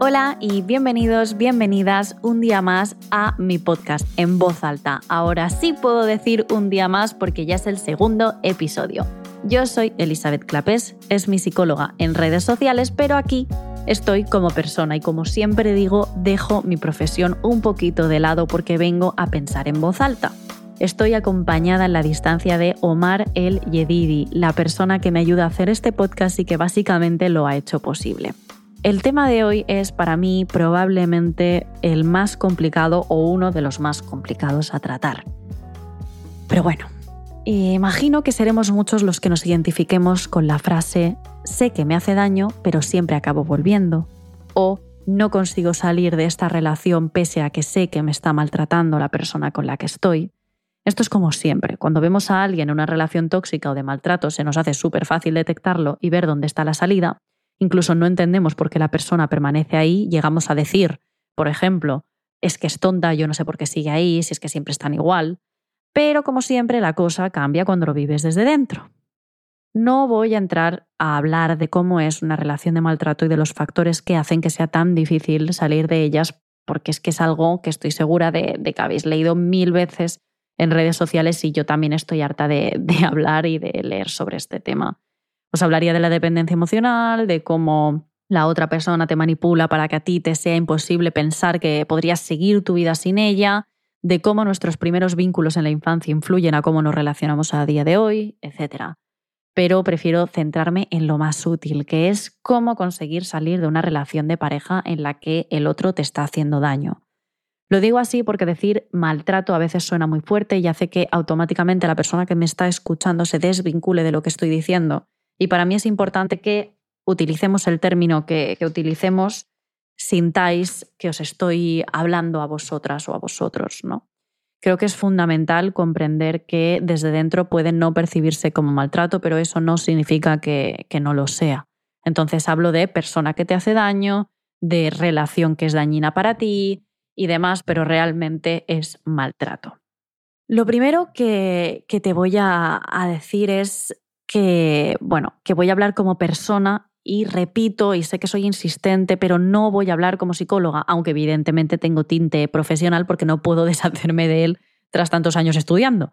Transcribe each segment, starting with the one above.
Hola y bienvenidos, bienvenidas un día más a mi podcast en voz alta. Ahora sí puedo decir un día más porque ya es el segundo episodio. Yo soy Elizabeth Clapés, es mi psicóloga en redes sociales, pero aquí estoy como persona y como siempre digo, dejo mi profesión un poquito de lado porque vengo a pensar en voz alta. Estoy acompañada en la distancia de Omar El Yedidi, la persona que me ayuda a hacer este podcast y que básicamente lo ha hecho posible. El tema de hoy es para mí probablemente el más complicado o uno de los más complicados a tratar. Pero bueno, imagino que seremos muchos los que nos identifiquemos con la frase sé que me hace daño, pero siempre acabo volviendo. O no consigo salir de esta relación pese a que sé que me está maltratando la persona con la que estoy. Esto es como siempre, cuando vemos a alguien en una relación tóxica o de maltrato se nos hace súper fácil detectarlo y ver dónde está la salida, incluso no entendemos por qué la persona permanece ahí, llegamos a decir, por ejemplo, es que es tonta, yo no sé por qué sigue ahí, si es que siempre están igual. Pero como siempre, la cosa cambia cuando lo vives desde dentro. No voy a entrar a hablar de cómo es una relación de maltrato y de los factores que hacen que sea tan difícil salir de ellas, porque es que es algo que estoy segura de, que habéis leído mil veces en redes sociales y yo también estoy harta de hablar y de leer sobre este tema. Os hablaría de la dependencia emocional, de cómo la otra persona te manipula para que a ti te sea imposible pensar que podrías seguir tu vida sin ella, de cómo nuestros primeros vínculos en la infancia influyen a cómo nos relacionamos a día de hoy, etc. Pero prefiero centrarme en lo más útil, que es cómo conseguir salir de una relación de pareja en la que el otro te está haciendo daño. Lo digo así porque decir maltrato a veces suena muy fuerte y hace que automáticamente la persona que me está escuchando se desvincule de lo que estoy diciendo y para mí es importante que utilicemos el término que, utilicemos, sintáis que os estoy hablando a vosotras o a vosotros, ¿no? Creo que es fundamental comprender que desde dentro puede no percibirse como maltrato, pero eso no significa que, que no lo sea. Entonces hablo de persona que te hace daño, de relación que es dañina para ti y demás, pero realmente es maltrato. Lo primero que, que te voy a, a, decir es que, bueno, que voy a hablar como persona y repito, y sé que soy insistente, pero no voy a hablar como psicóloga, aunque evidentemente tengo tinte profesional porque no puedo deshacerme de él tras tantos años estudiando.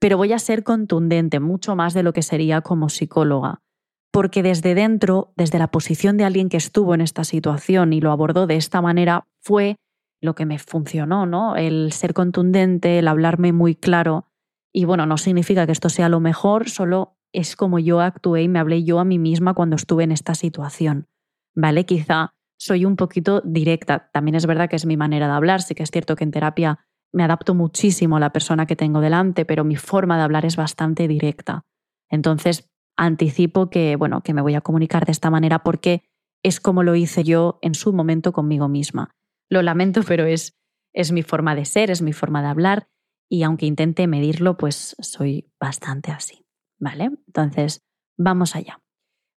Pero voy a ser contundente, mucho más de lo que sería como psicóloga, porque desde dentro, desde la posición de alguien que estuvo en esta situación y lo abordó de esta manera, fue lo que me funcionó, ¿no? El ser contundente, el hablarme muy claro. Y bueno, no significa que esto sea lo mejor, solo es como yo actué y me hablé yo a mí misma cuando estuve en esta situación. ¿Vale? Quizá soy un poquito directa. También es verdad que es mi manera de hablar. Sí que es cierto que en terapia me adapto muchísimo a la persona que tengo delante, pero mi forma de hablar es bastante directa. Entonces, anticipo que, bueno, que me voy a comunicar de esta manera porque es como lo hice yo en su momento conmigo misma. Lo lamento, pero es, es mi forma de ser, es mi forma de hablar y aunque intente medirlo, pues soy bastante así. ¿Vale? Entonces, vamos allá.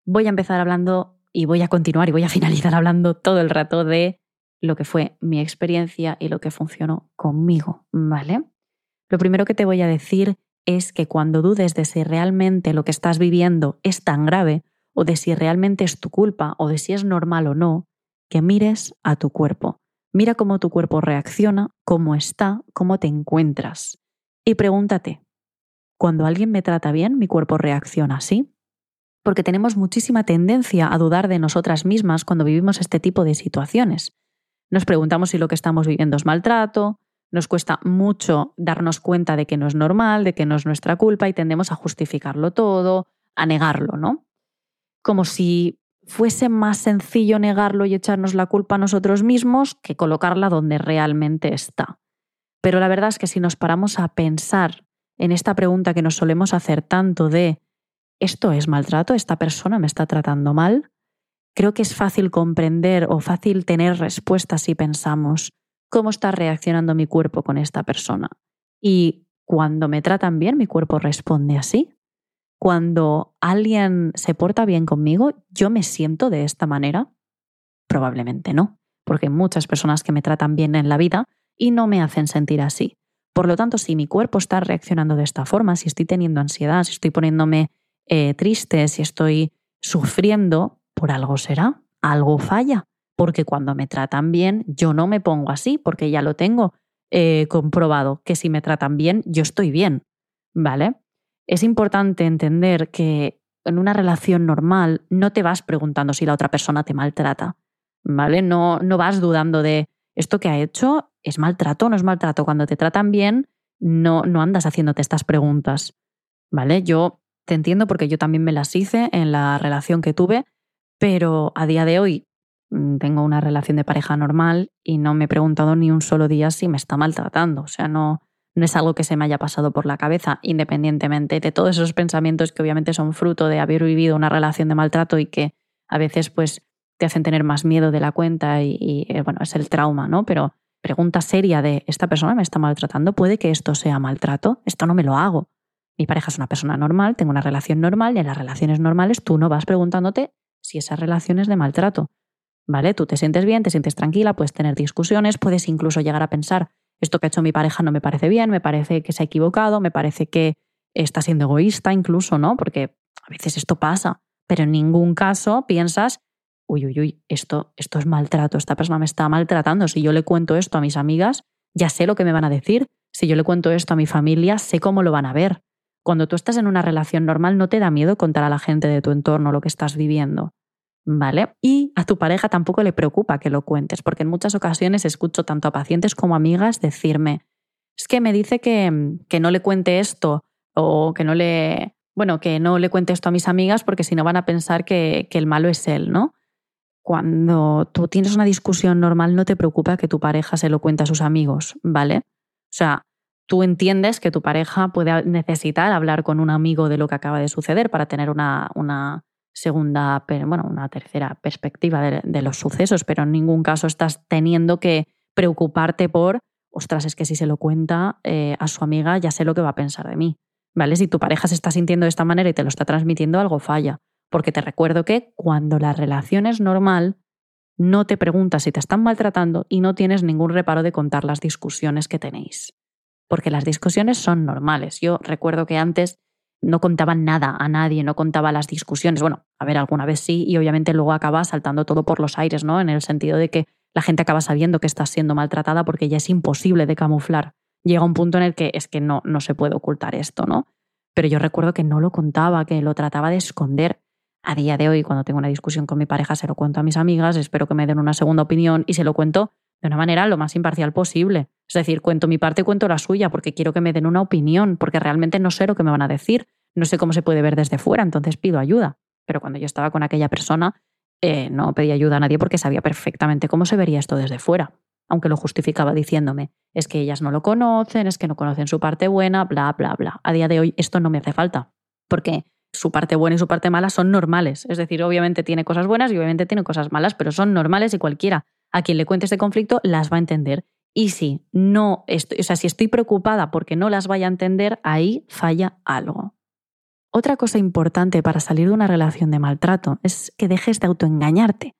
Voy a empezar hablando y voy a continuar y voy a finalizar hablando todo el rato de lo que fue mi experiencia y lo que funcionó conmigo, ¿vale? Lo primero que te voy a decir es que cuando dudes de si realmente lo que estás viviendo es tan grave o de si realmente es tu culpa o de si es normal o no, que mires a tu cuerpo. Mira cómo tu cuerpo reacciona, cómo está, cómo te encuentras. Y pregúntate, cuando alguien me trata bien, mi cuerpo reacciona así. Porque tenemos muchísima tendencia a dudar de nosotras mismas cuando vivimos este tipo de situaciones. Nos preguntamos si lo que estamos viviendo es maltrato, nos cuesta mucho darnos cuenta de que no es normal, de que no es nuestra culpa y tendemos a justificarlo todo, a negarlo, ¿no? Como si fuese más sencillo negarlo y echarnos la culpa a nosotros mismos que colocarla donde realmente está. Pero la verdad es que si nos paramos a pensar en esta pregunta que nos solemos hacer tanto de ¿esto es maltrato? ¿Esta persona me está tratando mal? Creo que es fácil comprender o fácil tener respuestas si pensamos cómo está reaccionando mi cuerpo con esta persona. Y cuando me tratan bien, mi cuerpo responde así. Cuando alguien se porta bien conmigo, yo me siento de esta manera. Probablemente no, porque hay muchas personas que me tratan bien en la vida y no me hacen sentir así. Por lo tanto, si mi cuerpo está reaccionando de esta forma, si estoy teniendo ansiedad, si estoy poniéndome eh, triste, si estoy sufriendo, por algo será, algo falla. porque cuando me tratan bien, yo no me pongo así, porque ya lo tengo eh, comprobado, que si me tratan bien, yo estoy bien, ¿vale? Es importante entender que en una relación normal no te vas preguntando si la otra persona te maltrata, ¿vale? No, no vas dudando de esto que ha hecho es maltrato o no es maltrato. Cuando te tratan bien, no, no andas haciéndote estas preguntas, ¿vale? Yo te entiendo porque yo también me las hice en la relación que tuve, pero a día de hoy mm, tengo una relación de pareja normal y no me he preguntado ni un solo día si me está maltratando. O sea, no, no es algo que se me haya pasado por la cabeza, independientemente de todos esos pensamientos que obviamente son fruto de haber vivido una relación de maltrato y que a veces pues te hacen tener más miedo de la cuenta y, eh, bueno, es el trauma, ¿no? Pero pregunta seria de, ¿esta persona me está maltratando? ¿Puede que esto sea maltrato? Esto no me lo hago. Mi pareja es una persona normal, tengo una relación normal y en las relaciones normales tú no vas preguntándote si esa relación es de maltrato. ¿Vale? Tú te sientes bien, te sientes tranquila, puedes tener discusiones, puedes incluso llegar a pensar, esto que ha hecho mi pareja no me parece bien, me parece que se ha equivocado, me parece que está siendo egoísta incluso, ¿no? Porque a veces esto pasa, pero en ningún caso piensas, uy, uy, uy, esto, esto es maltrato, esta persona me está maltratando. Si yo le cuento esto a mis amigas, ya sé lo que me van a decir. Si yo le cuento esto a mi familia, sé cómo lo van a ver. Cuando tú estás en una relación normal, no te da miedo contar a la gente de tu entorno lo que estás viviendo. ¿Vale? Y a tu pareja tampoco le preocupa que lo cuentes, porque en muchas ocasiones escucho tanto a pacientes como amigas decirme, es que me dice que, que no le cuente esto o que no le, bueno, que no le cuente esto a mis amigas porque si no van a pensar que, que el malo es él, ¿no? Cuando tú tienes una discusión normal, no te preocupa que tu pareja se lo cuente a sus amigos, ¿vale? O sea, tú entiendes que tu pareja puede necesitar hablar con un amigo de lo que acaba de suceder para tener una, una segunda, bueno, una tercera perspectiva de, los sucesos, pero en ningún caso estás teniendo que preocuparte por, ostras, es que si se lo cuenta eh, a su amiga, ya sé lo que va a pensar de mí. ¿Vale? Si tu pareja se está sintiendo de esta manera y te lo está transmitiendo, algo falla. Porque te recuerdo que cuando la relación es normal, no te preguntas si te están maltratando y no tienes ningún reparo de contar las discusiones que tenéis. Porque las discusiones son normales. Yo recuerdo que antes no contaba nada a nadie, no contaba las discusiones. Bueno, a ver, alguna vez sí, y obviamente luego acaba saltando todo por los aires, ¿no? En el sentido de que la gente acaba sabiendo que estás siendo maltratada porque ya es imposible de camuflar. Llega un punto en el que es que no, no se puede ocultar esto, ¿no? Pero yo recuerdo que no lo contaba, que lo trataba de esconder. A día de hoy, cuando tengo una discusión con mi pareja, se lo cuento a mis amigas, espero que me den una segunda opinión y se lo cuento de una manera lo más imparcial posible. Es decir, cuento mi parte, cuento la suya, porque quiero que me den una opinión, porque realmente no sé lo que me van a decir, no sé cómo se puede ver desde fuera, entonces pido ayuda. Pero cuando yo estaba con aquella persona, eh, no pedí ayuda a nadie porque sabía perfectamente cómo se vería esto desde fuera, aunque lo justificaba diciéndome, es que ellas no lo conocen, es que no conocen su parte buena, bla, bla, bla. A día de hoy esto no me hace falta, porque su parte buena y su parte mala son normales. Es decir, obviamente tiene cosas buenas y obviamente tiene cosas malas, pero son normales y cualquiera a quien le cuente este conflicto las va a entender. Y si no, estoy, o sea, si estoy preocupada porque no las vaya a entender, ahí falla algo. Otra cosa importante para salir de una relación de maltrato es que dejes de autoengañarte.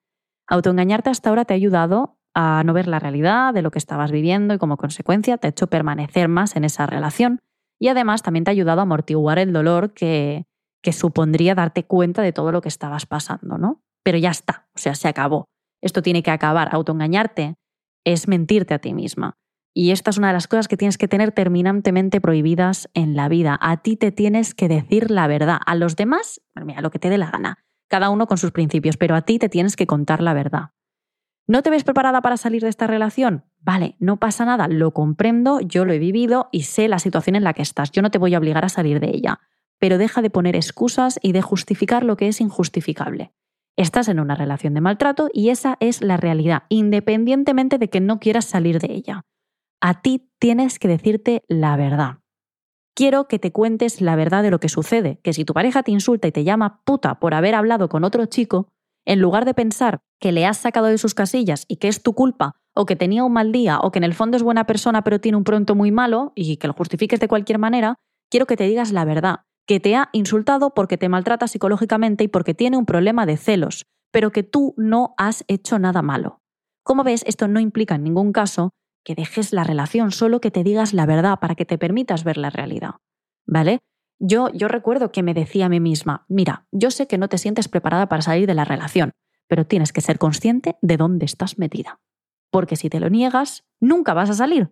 Autoengañarte hasta ahora te ha ayudado a no ver la realidad de lo que estabas viviendo y como consecuencia te ha hecho permanecer más en esa relación y además también te ha ayudado a amortiguar el dolor que, que supondría darte cuenta de todo lo que estabas pasando, ¿no? Pero ya está, o sea, se acabó esto tiene que acabar. Autoengañarte es mentirte a ti misma. Y esta es una de las cosas que tienes que tener terminantemente prohibidas en la vida. A ti te tienes que decir la verdad. A los demás, mira, lo que te dé la gana. Cada uno con sus principios, pero a ti te tienes que contar la verdad. ¿No te ves preparada para salir de esta relación? Vale, no pasa nada, lo comprendo, yo lo he vivido y sé la situación en la que estás. Yo no te voy a obligar a salir de ella. Pero deja de poner excusas y de justificar lo que es injustificable. Estás en una relación de maltrato y esa es la realidad, independientemente de que no quieras salir de ella. A ti tienes que decirte la verdad. Quiero que te cuentes la verdad de lo que sucede, que si tu pareja te insulta y te llama puta por haber hablado con otro chico, en lugar de pensar que le has sacado de sus casillas y que es tu culpa, o que tenía un mal día, o que en el fondo es buena persona pero tiene un pronto muy malo y que lo justifiques de cualquier manera, quiero que te digas la verdad que te ha insultado porque te maltrata psicológicamente y porque tiene un problema de celos, pero que tú no has hecho nada malo. Como ves, esto no implica en ningún caso que dejes la relación, solo que te digas la verdad para que te permitas ver la realidad. ¿Vale? Yo, yo recuerdo que me decía a mí misma, mira, yo sé que no te sientes preparada para salir de la relación, pero tienes que ser consciente de dónde estás metida. Porque si te lo niegas, nunca vas a salir.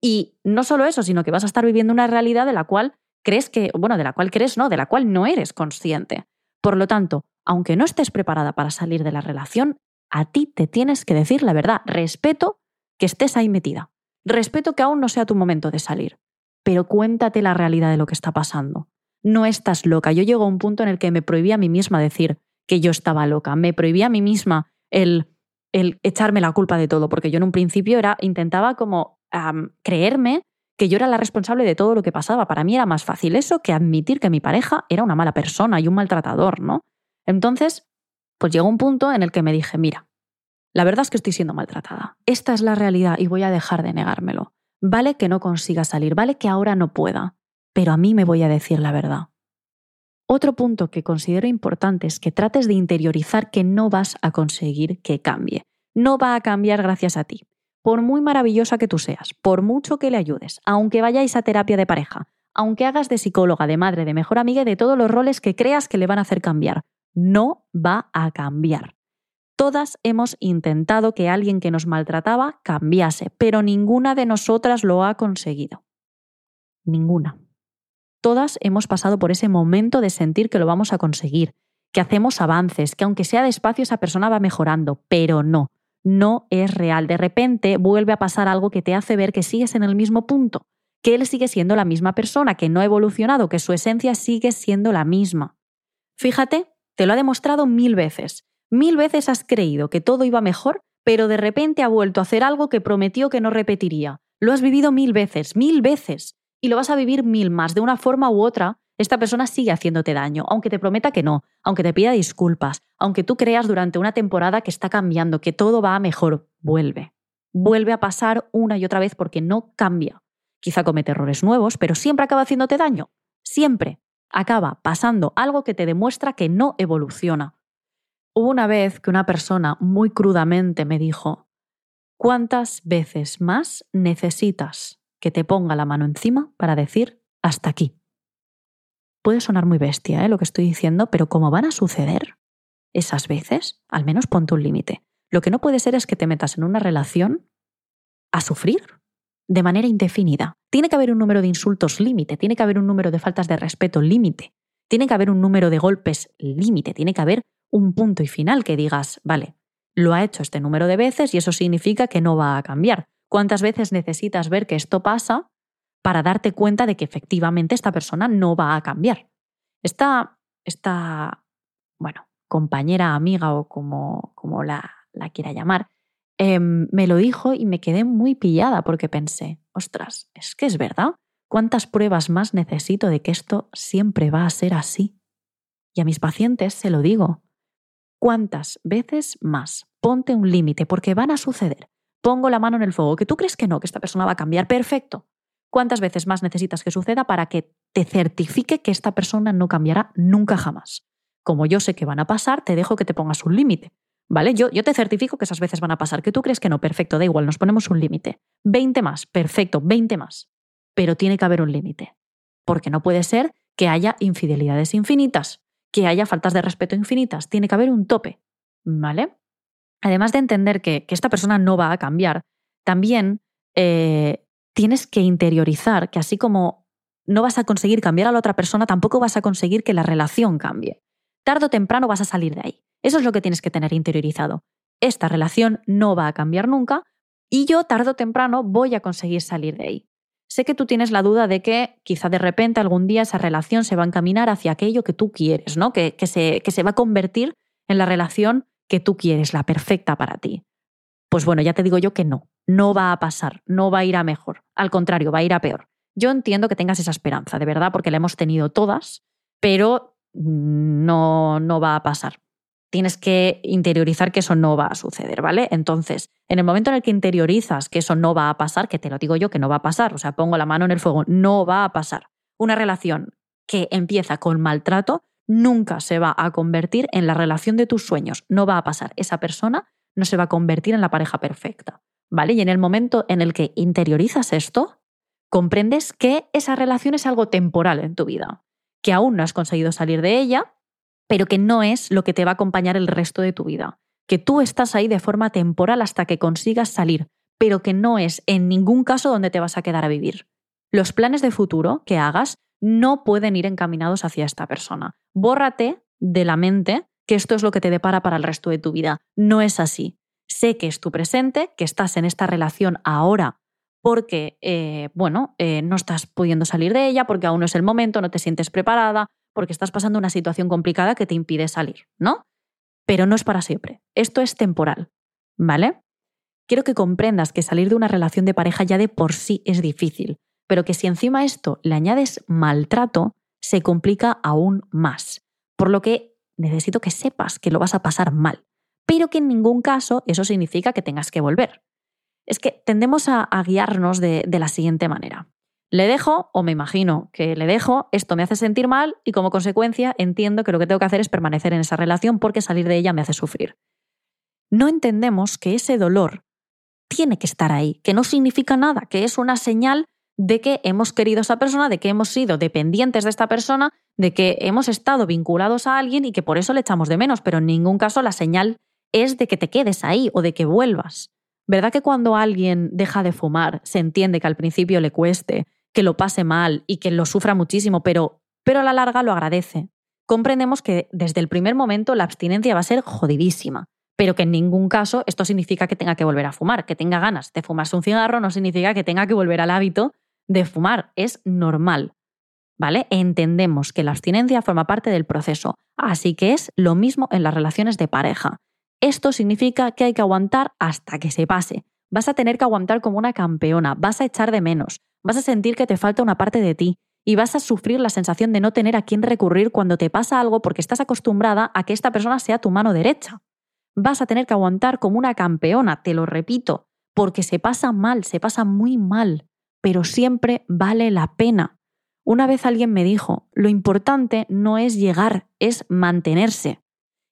Y no solo eso, sino que vas a estar viviendo una realidad de la cual crees que, bueno, de la cual crees, no, de la cual no eres consciente. Por lo tanto, aunque no estés preparada para salir de la relación, a ti te tienes que decir la verdad. Respeto que estés ahí metida. Respeto que aún no sea tu momento de salir. Pero cuéntate la realidad de lo que está pasando. No estás loca. Yo llego a un punto en el que me prohibí a mí misma decir que yo estaba loca. Me prohibí a mí misma el, el echarme la culpa de todo, porque yo en un principio era, intentaba como creerme que yo era la responsable de todo lo que pasaba. Para mí era más fácil eso que admitir que mi pareja era una mala persona y un maltratador, ¿no? Entonces, pues llegó un punto en el que me dije, mira, la verdad es que estoy siendo maltratada. Esta es la realidad y voy a dejar de negármelo. Vale que no consiga salir, vale que ahora no pueda, pero a mí me voy a decir la verdad. Otro punto que considero importante es que trates de interiorizar que no vas a conseguir que cambie. No va a cambiar gracias a ti por muy maravillosa que tú seas, por mucho que le ayudes, aunque vayáis a terapia de pareja, aunque hagas de psicóloga, de madre, de mejor amiga y de todos los roles que creas que le van a hacer cambiar, no va a cambiar. Todas hemos intentado que alguien que nos maltrataba cambiase, pero ninguna de nosotras lo ha conseguido. Ninguna. Todas hemos pasado por ese momento de sentir que lo vamos a conseguir, que hacemos avances, que aunque sea despacio esa persona va mejorando, pero no no es real. De repente vuelve a pasar algo que te hace ver que sigues en el mismo punto, que él sigue siendo la misma persona, que no ha evolucionado, que su esencia sigue siendo la misma. Fíjate, te lo ha demostrado mil veces. Mil veces has creído que todo iba mejor, pero de repente ha vuelto a hacer algo que prometió que no repetiría. Lo has vivido mil veces, mil veces, y lo vas a vivir mil más, de una forma u otra, esta persona sigue haciéndote daño, aunque te prometa que no, aunque te pida disculpas, aunque tú creas durante una temporada que está cambiando, que todo va a mejor, vuelve. Vuelve a pasar una y otra vez porque no cambia. Quizá comete errores nuevos, pero siempre acaba haciéndote daño. Siempre acaba pasando algo que te demuestra que no evoluciona. Hubo una vez que una persona muy crudamente me dijo, ¿cuántas veces más necesitas que te ponga la mano encima para decir hasta aquí? Puede sonar muy bestia ¿eh? lo que estoy diciendo, pero como van a suceder esas veces, al menos ponte un límite. Lo que no puede ser es que te metas en una relación a sufrir de manera indefinida. Tiene que haber un número de insultos límite, tiene que haber un número de faltas de respeto límite, tiene que haber un número de golpes límite, tiene que haber un punto y final que digas, vale, lo ha hecho este número de veces y eso significa que no va a cambiar. ¿Cuántas veces necesitas ver que esto pasa para darte cuenta de que efectivamente esta persona no va a cambiar. Esta, esta bueno, compañera, amiga o como, como la, la quiera llamar, em, me lo dijo y me quedé muy pillada porque pensé, ostras, es que es verdad. ¿Cuántas pruebas más necesito de que esto siempre va a ser así? Y a mis pacientes se lo digo. ¿Cuántas veces más? Ponte un límite porque van a suceder. Pongo la mano en el fuego. Que tú crees que no, que esta persona va a cambiar. Perfecto. ¿Cuántas veces más necesitas que suceda para que te certifique que esta persona no cambiará nunca jamás? Como yo sé que van a pasar, te dejo que te pongas un límite. ¿Vale? Yo, yo te certifico que esas veces van a pasar. Que tú crees que no, perfecto, da igual, nos ponemos un límite. 20 más, perfecto, 20 más. Pero tiene que haber un límite. Porque no puede ser que haya infidelidades infinitas, que haya faltas de respeto infinitas. Tiene que haber un tope. ¿Vale? Además de entender que, esta persona no va a cambiar, también eh, tienes que interiorizar que así como no vas a conseguir cambiar a la otra persona, tampoco vas a conseguir que la relación cambie. Tardo o temprano vas a salir de ahí. Eso es lo que tienes que tener interiorizado. Esta relación no va a cambiar nunca y yo tardo o temprano voy a conseguir salir de ahí. Sé que tú tienes la duda de que quizá de repente algún día esa relación se va a encaminar hacia aquello que tú quieres, ¿no? Que, se, que se va a convertir en la relación que tú quieres, la perfecta para ti. Pues bueno, ya te digo yo que no, no va a pasar, no va a ir a mejor, al contrario, va a ir a peor. Yo entiendo que tengas esa esperanza, de verdad, porque la hemos tenido todas, pero no, no va a pasar. Tienes que interiorizar que eso no va a suceder, ¿vale? Entonces, en el momento en el que interiorizas que eso no va a pasar, que te lo digo yo que no va a pasar, o sea, pongo la mano en el fuego, no va a pasar. Una relación que empieza con maltrato nunca se va a convertir en la relación de tus sueños, no va a pasar. Esa persona no se va a convertir en la pareja perfecta. ¿Vale? Y en el momento en el que interiorizas esto, comprendes que esa relación es algo temporal en tu vida, que aún no has conseguido salir de ella, pero que no es lo que te va a acompañar el resto de tu vida. que tú estás ahí de forma temporal hasta que consigas salir, pero que no es en ningún caso donde te vas a quedar a vivir. Los planes de futuro que hagas no pueden ir encaminados hacia esta persona. Bórrate de la mente que esto es lo que te depara para el resto de tu vida. No es así. Sé que es tu presente, que estás en esta relación ahora porque, eh, bueno, eh, no estás pudiendo salir de ella, porque aún no es el momento, no te sientes preparada, porque estás pasando una situación complicada que te impide salir, ¿no? Pero no es para siempre. Esto es temporal, ¿vale? Quiero que comprendas que salir de una relación de pareja ya de por sí es difícil, pero que si encima esto le añades maltrato, se complica aún más. Por lo que necesito que sepas que lo vas a pasar mal, pero que en ningún caso eso significa que tengas que volver. Es que tendemos a, guiarnos de, de la siguiente manera. Le dejo, o me imagino que le dejo, esto me hace sentir mal y como consecuencia entiendo que lo que tengo que hacer es permanecer en esa relación porque salir de ella me hace sufrir. No entendemos que ese dolor tiene que estar ahí, que no significa nada, que es una señal de que hemos querido a esa persona, de que hemos sido dependientes de esta persona, de que hemos estado vinculados a alguien y que por eso le echamos de menos, pero en ningún caso la señal es de que te quedes ahí o de que vuelvas. ¿Verdad que cuando alguien deja de fumar se entiende que al principio le cueste, que lo pase mal y que lo sufra muchísimo, pero, pero a la larga lo agradece? Comprendemos que desde el primer momento la abstinencia va a ser jodidísima, pero que en ningún caso esto significa que tenga que volver a fumar, que tenga ganas de fumarse un cigarro no significa que tenga que volver al hábito de fumar, es normal. ¿Vale? Entendemos que la abstinencia forma parte del proceso, así que es lo mismo en las relaciones de pareja. Esto significa que hay que aguantar hasta que se pase. Vas a tener que aguantar como una campeona, vas a echar de menos, vas a sentir que te falta una parte de ti y vas a sufrir la sensación de no tener a quién recurrir cuando te pasa algo porque estás acostumbrada a que esta persona sea tu mano derecha. Vas a tener que aguantar como una campeona, te lo repito, porque se pasa mal, se pasa muy mal pero siempre vale la pena. Una vez alguien me dijo, lo importante no es llegar, es mantenerse.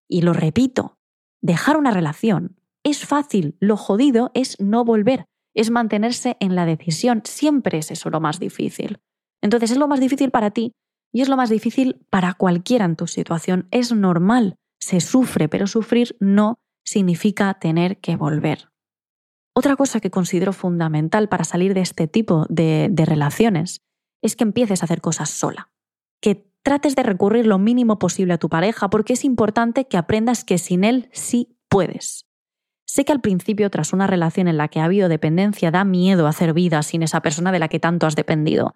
Y lo repito, dejar una relación es fácil, lo jodido es no volver, es mantenerse en la decisión, siempre es eso lo más difícil. Entonces es lo más difícil para ti y es lo más difícil para cualquiera en tu situación. Es normal, se sufre, pero sufrir no significa tener que volver. Otra cosa que considero fundamental para salir de este tipo de, relaciones es que empieces a hacer cosas sola, que trates de recurrir lo mínimo posible a tu pareja porque es importante que aprendas que sin él sí puedes. Sé que al principio, tras una relación en la que ha habido dependencia, da miedo hacer vida sin esa persona de la que tanto has dependido.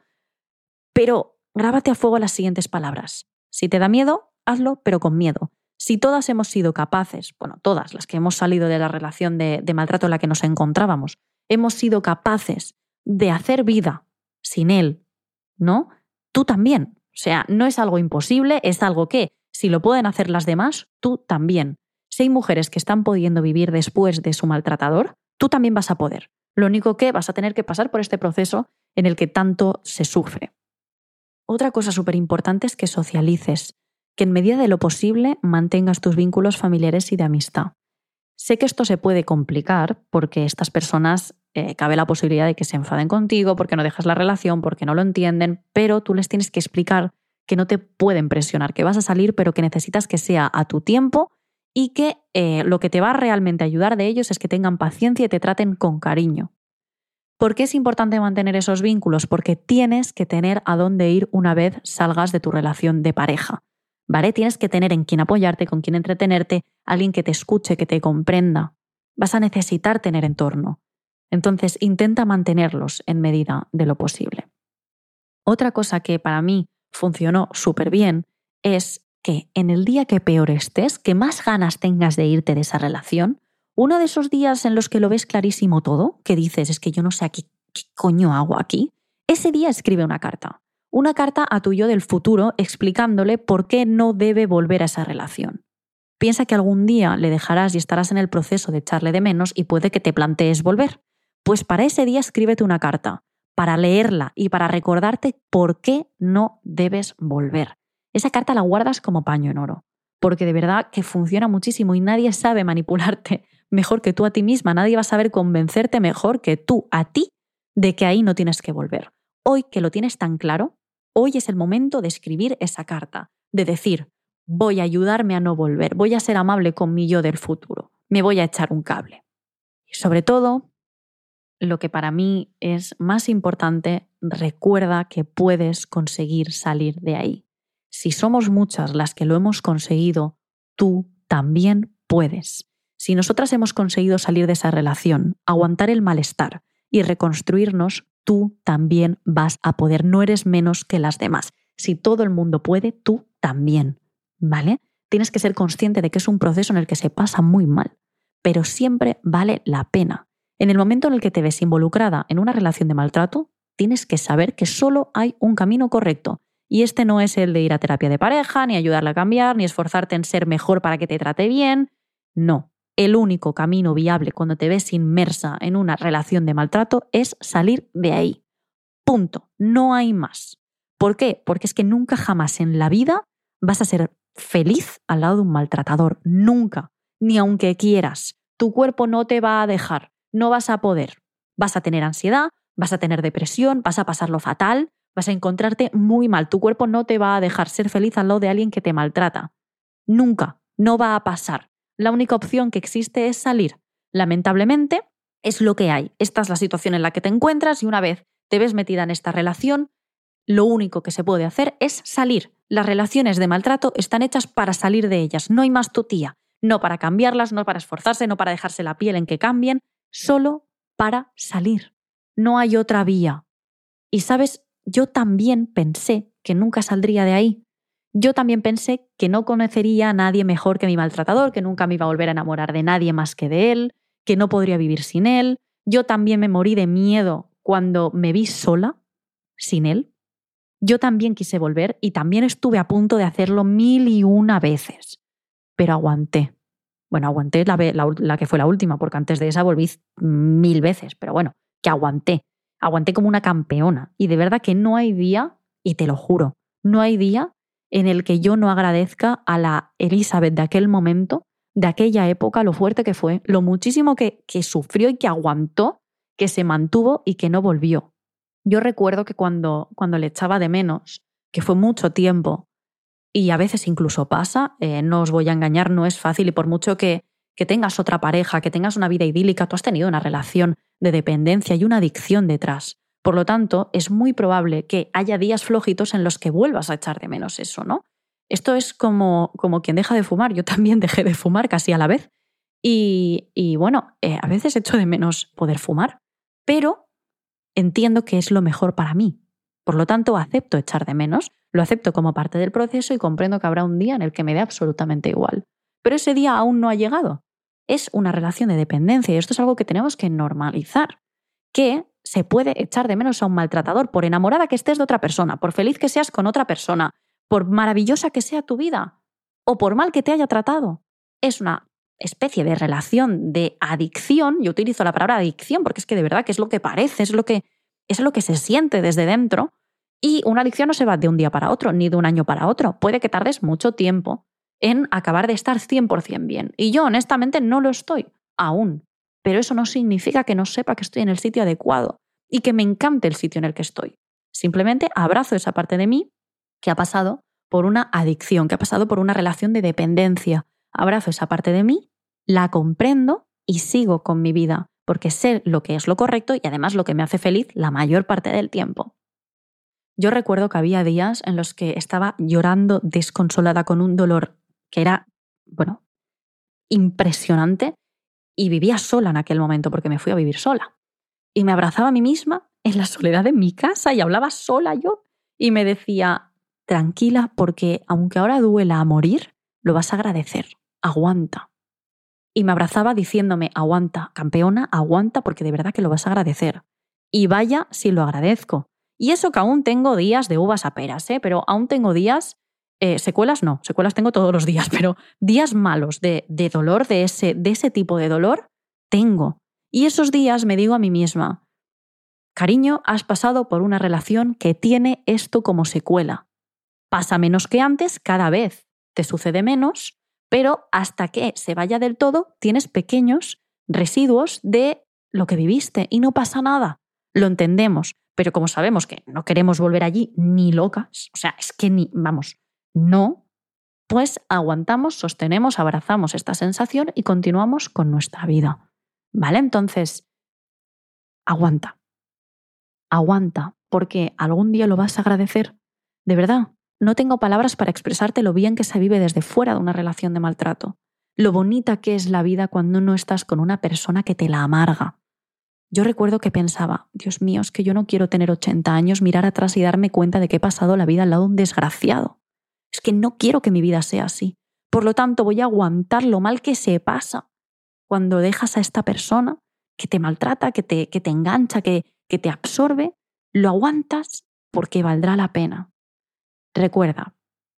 Pero grábate a fuego las siguientes palabras. Si te da miedo, hazlo, pero con miedo. Si todas hemos sido capaces, bueno, todas las que hemos salido de la relación de, maltrato en la que nos encontrábamos, hemos sido capaces de hacer vida sin él, ¿no? Tú también. O sea, no es algo imposible, es algo que, si lo pueden hacer las demás, tú también. Si hay mujeres que están pudiendo vivir después de su maltratador, tú también vas a poder. Lo único que vas a tener que pasar por este proceso en el que tanto se sufre. Otra cosa súper importante es que socialices, que en medida de lo posible mantengas tus vínculos familiares y de amistad. Sé que esto se puede complicar porque estas personas eh, cabe la posibilidad de que se enfaden contigo, porque no dejas la relación, porque no lo entienden, pero tú les tienes que explicar que no te pueden presionar, que vas a salir, pero que necesitas que sea a tu tiempo y que eh, lo que te va a realmente ayudar de ellos es que tengan paciencia y te traten con cariño. ¿Por qué es importante mantener esos vínculos? Porque tienes que tener a dónde ir una vez salgas de tu relación de pareja. ¿vale? Tienes que tener en quien apoyarte, con quien entretenerte, alguien que te escuche, que te comprenda. Vas a necesitar tener entorno. Entonces, intenta mantenerlos en medida de lo posible. Otra cosa que para mí funcionó súper bien es que en el día que peor estés, que más ganas tengas de irte de esa relación, uno de esos días en los que lo ves clarísimo todo, que dices, es que yo no sé aquí qué coño hago aquí, ese día escribe una carta una carta a tu yo del futuro explicándole por qué no debe volver a esa relación. Piensa que algún día le dejarás y estarás en el proceso de echarle de menos y puede que te plantees volver. Pues para ese día escríbete una carta, para leerla y para recordarte por qué no debes volver. Esa carta la guardas como paño en oro, porque de verdad que funciona muchísimo y nadie sabe manipularte mejor que tú a ti misma, nadie va a saber convencerte mejor que tú a ti de que ahí no tienes que volver. Hoy que lo tienes tan claro, Hoy es el momento de escribir esa carta, de decir, voy a ayudarme a no volver, voy a ser amable con mi yo del futuro, me voy a echar un cable. Y sobre todo, lo que para mí es más importante, recuerda que puedes conseguir salir de ahí. Si somos muchas las que lo hemos conseguido, tú también puedes. Si nosotras hemos conseguido salir de esa relación, aguantar el malestar y reconstruirnos, tú también vas a poder. No eres menos que las demás. Si todo el mundo puede, tú también. ¿Vale? Tienes que ser consciente de que es un proceso en el que se pasa muy mal, pero siempre vale la pena. En el momento en el que te ves involucrada en una relación de maltrato, tienes que saber que solo hay un camino correcto. Y este no es el de ir a terapia de pareja, ni ayudarle a cambiar, ni esforzarte en ser mejor para que te trate bien. No, el único camino viable cuando te ves inmersa en una relación de maltrato es salir de ahí. Punto. No hay más. ¿Por qué? Porque es que nunca jamás en la vida vas a ser feliz al lado de un maltratador. Nunca. Ni aunque quieras. Tu cuerpo no te va a dejar. No vas a poder. Vas a tener ansiedad, vas a tener depresión, vas a pasarlo fatal, vas a encontrarte muy mal. Tu cuerpo no te va a dejar ser feliz al lado de alguien que te maltrata. Nunca. No va a pasar la única opción que existe es salir. Lamentablemente, es lo que hay. Esta es la situación en la que te encuentras y una vez te ves metida en esta relación, lo único que se puede hacer es salir. Las relaciones de maltrato están hechas para salir de ellas, no hay más tía. no para cambiarlas, no para esforzarse, no para dejarse la piel en que cambien, solo para salir. No hay otra vía. Y sabes, yo también pensé que nunca saldría de ahí. Yo también pensé que no conocería a nadie mejor que mi maltratador, que nunca me iba a volver a enamorar de nadie más que de él, que no podría vivir sin él. Yo también me morí de miedo cuando me vi sola, sin él. Yo también quise volver y también estuve a punto de hacerlo mil y una veces, pero aguanté. Bueno, aguanté la, la que fue la última, porque antes de esa volví mil veces, pero bueno, que aguanté. Aguanté como una campeona. Y de verdad que no hay día, y te lo juro, no hay día en el que yo no agradezca a la Elizabeth de aquel momento, de aquella época, lo fuerte que fue, lo muchísimo que, que sufrió y que aguantó, que se mantuvo y que no volvió. Yo recuerdo que cuando, cuando le echaba de menos, que fue mucho tiempo, y a veces incluso pasa, eh, no os voy a engañar, no es fácil y por mucho que, que tengas otra pareja, que tengas una vida idílica, tú has tenido una relación de dependencia y una adicción detrás. Por lo tanto, es muy probable que haya días flojitos en los que vuelvas a echar de menos eso, ¿no? Esto es como, como quien deja de fumar. Yo también dejé de fumar casi a la vez. Y, y bueno, eh, a veces echo de menos poder fumar, pero entiendo que es lo mejor para mí. Por lo tanto, acepto echar de menos, lo acepto como parte del proceso y comprendo que habrá un día en el que me dé absolutamente igual. Pero ese día aún no ha llegado. Es una relación de dependencia y esto es algo que tenemos que normalizar. Que se puede echar de menos a un maltratador, por enamorada que estés de otra persona, por feliz que seas con otra persona, por maravillosa que sea tu vida, o por mal que te haya tratado. Es una especie de relación de adicción, yo utilizo la palabra adicción porque es que de verdad que es lo que parece, es lo que, es lo que se siente desde dentro, y una adicción no se va de un día para otro, ni de un año para otro, puede que tardes mucho tiempo en acabar de estar 100% bien. Y yo honestamente no lo estoy, aún pero eso no significa que no sepa que estoy en el sitio adecuado y que me encante el sitio en el que estoy. Simplemente abrazo esa parte de mí que ha pasado por una adicción, que ha pasado por una relación de dependencia. Abrazo esa parte de mí, la comprendo y sigo con mi vida, porque sé lo que es lo correcto y además lo que me hace feliz la mayor parte del tiempo. Yo recuerdo que había días en los que estaba llorando desconsolada con un dolor que era, bueno, impresionante y vivía sola en aquel momento porque me fui a vivir sola. Y me abrazaba a mí misma en la soledad de mi casa y hablaba sola yo y me decía, tranquila porque aunque ahora duela a morir, lo vas a agradecer, aguanta. Y me abrazaba diciéndome, aguanta, campeona, aguanta porque de verdad que lo vas a agradecer. Y vaya si lo agradezco. Y eso que aún tengo días de uvas a peras, ¿eh? pero aún tengo días eh, secuelas no, secuelas tengo todos los días, pero días malos de, de dolor, de ese, de ese tipo de dolor, tengo. Y esos días me digo a mí misma, cariño, has pasado por una relación que tiene esto como secuela. Pasa menos que antes cada vez, te sucede menos, pero hasta que se vaya del todo tienes pequeños residuos de lo que viviste y no pasa nada. Lo entendemos, pero como sabemos que no queremos volver allí ni locas, o sea, es que ni, vamos, no, pues aguantamos, sostenemos, abrazamos esta sensación y continuamos con nuestra vida. ¿Vale? Entonces, aguanta. Aguanta, porque algún día lo vas a agradecer. De verdad, no tengo palabras para expresarte lo bien que se vive desde fuera de una relación de maltrato, lo bonita que es la vida cuando no estás con una persona que te la amarga. Yo recuerdo que pensaba, Dios mío, es que yo no quiero tener 80 años, mirar atrás y darme cuenta de que he pasado la vida al lado de un desgraciado. Es que no quiero que mi vida sea así. Por lo tanto, voy a aguantar lo mal que se pasa cuando dejas a esta persona que te maltrata, que te, que te engancha, que, que te absorbe, lo aguantas porque valdrá la pena. Recuerda,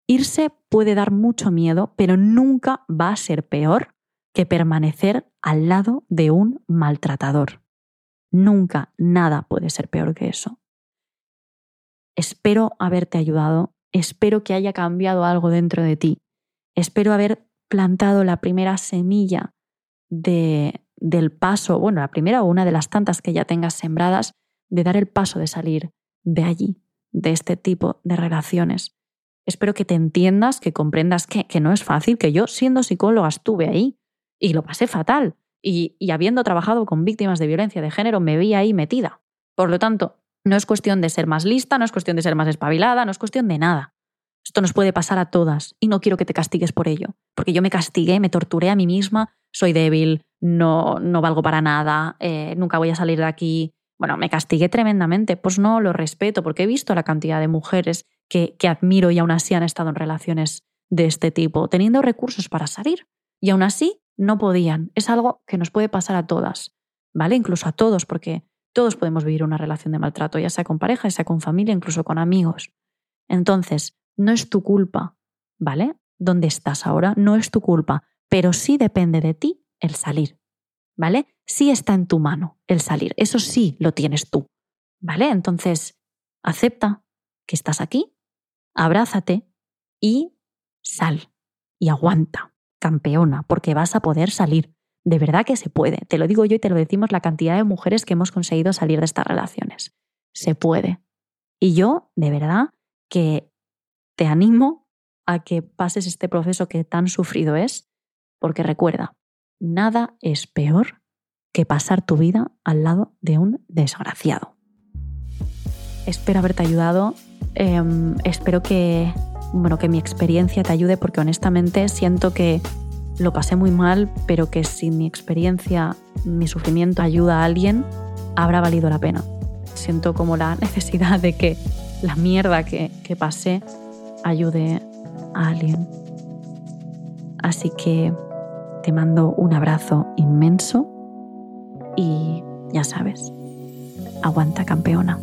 irse puede dar mucho miedo, pero nunca va a ser peor que permanecer al lado de un maltratador. Nunca nada puede ser peor que eso. Espero haberte ayudado, espero que haya cambiado algo dentro de ti, espero haber plantado la primera semilla de, del paso, bueno, la primera o una de las tantas que ya tengas sembradas, de dar el paso de salir de allí, de este tipo de relaciones. Espero que te entiendas, que comprendas que, que no es fácil, que yo siendo psicóloga estuve ahí y lo pasé fatal. Y, habiendo trabajado con víctimas de violencia de género, me vi ahí metida. Por lo tanto, no es cuestión de ser más lista, no es cuestión de ser más espabilada, no es cuestión de nada. Esto nos puede pasar a todas y no quiero que te castigues por ello, porque yo me castigué, me torturé a mí misma, soy débil, no, no valgo para nada, eh, nunca voy a salir de aquí, bueno, me castigué tremendamente, pues no lo respeto porque he visto la cantidad de mujeres que, que admiro y aún así han estado en relaciones de este tipo, teniendo recursos para salir. Y aún así no podían. Es algo que nos puede pasar a todas, ¿vale? Incluso a todos, porque todos podemos vivir una relación de maltrato, ya sea con pareja, ya sea con familia, incluso con amigos. Entonces, no es tu culpa, ¿vale? ¿Dónde estás ahora? No es tu culpa, pero sí depende de ti el salir. ¿vale? Sí está en tu mano el salir, eso sí lo tienes tú, ¿vale? Entonces, acepta que estás aquí, abrázate y sal y aguanta, campeona, porque vas a poder salir. De verdad que se puede. Te lo digo yo y te lo decimos la cantidad de mujeres que hemos conseguido salir de estas relaciones. Se puede. Y yo, de verdad, que te animo a que pases este proceso que tan sufrido es, porque recuerda, nada es peor que pasar tu vida al lado de un desgraciado. Espero haberte ayudado. Em, espero que, bueno, que mi experiencia te ayude porque honestamente siento que lo pasé muy mal, pero que si mi experiencia, mi sufrimiento ayuda a alguien, habrá valido la pena. Siento como la necesidad de que la mierda que, que pasé ayude a alguien. Así que te mando un abrazo inmenso y ya sabes, aguanta campeona.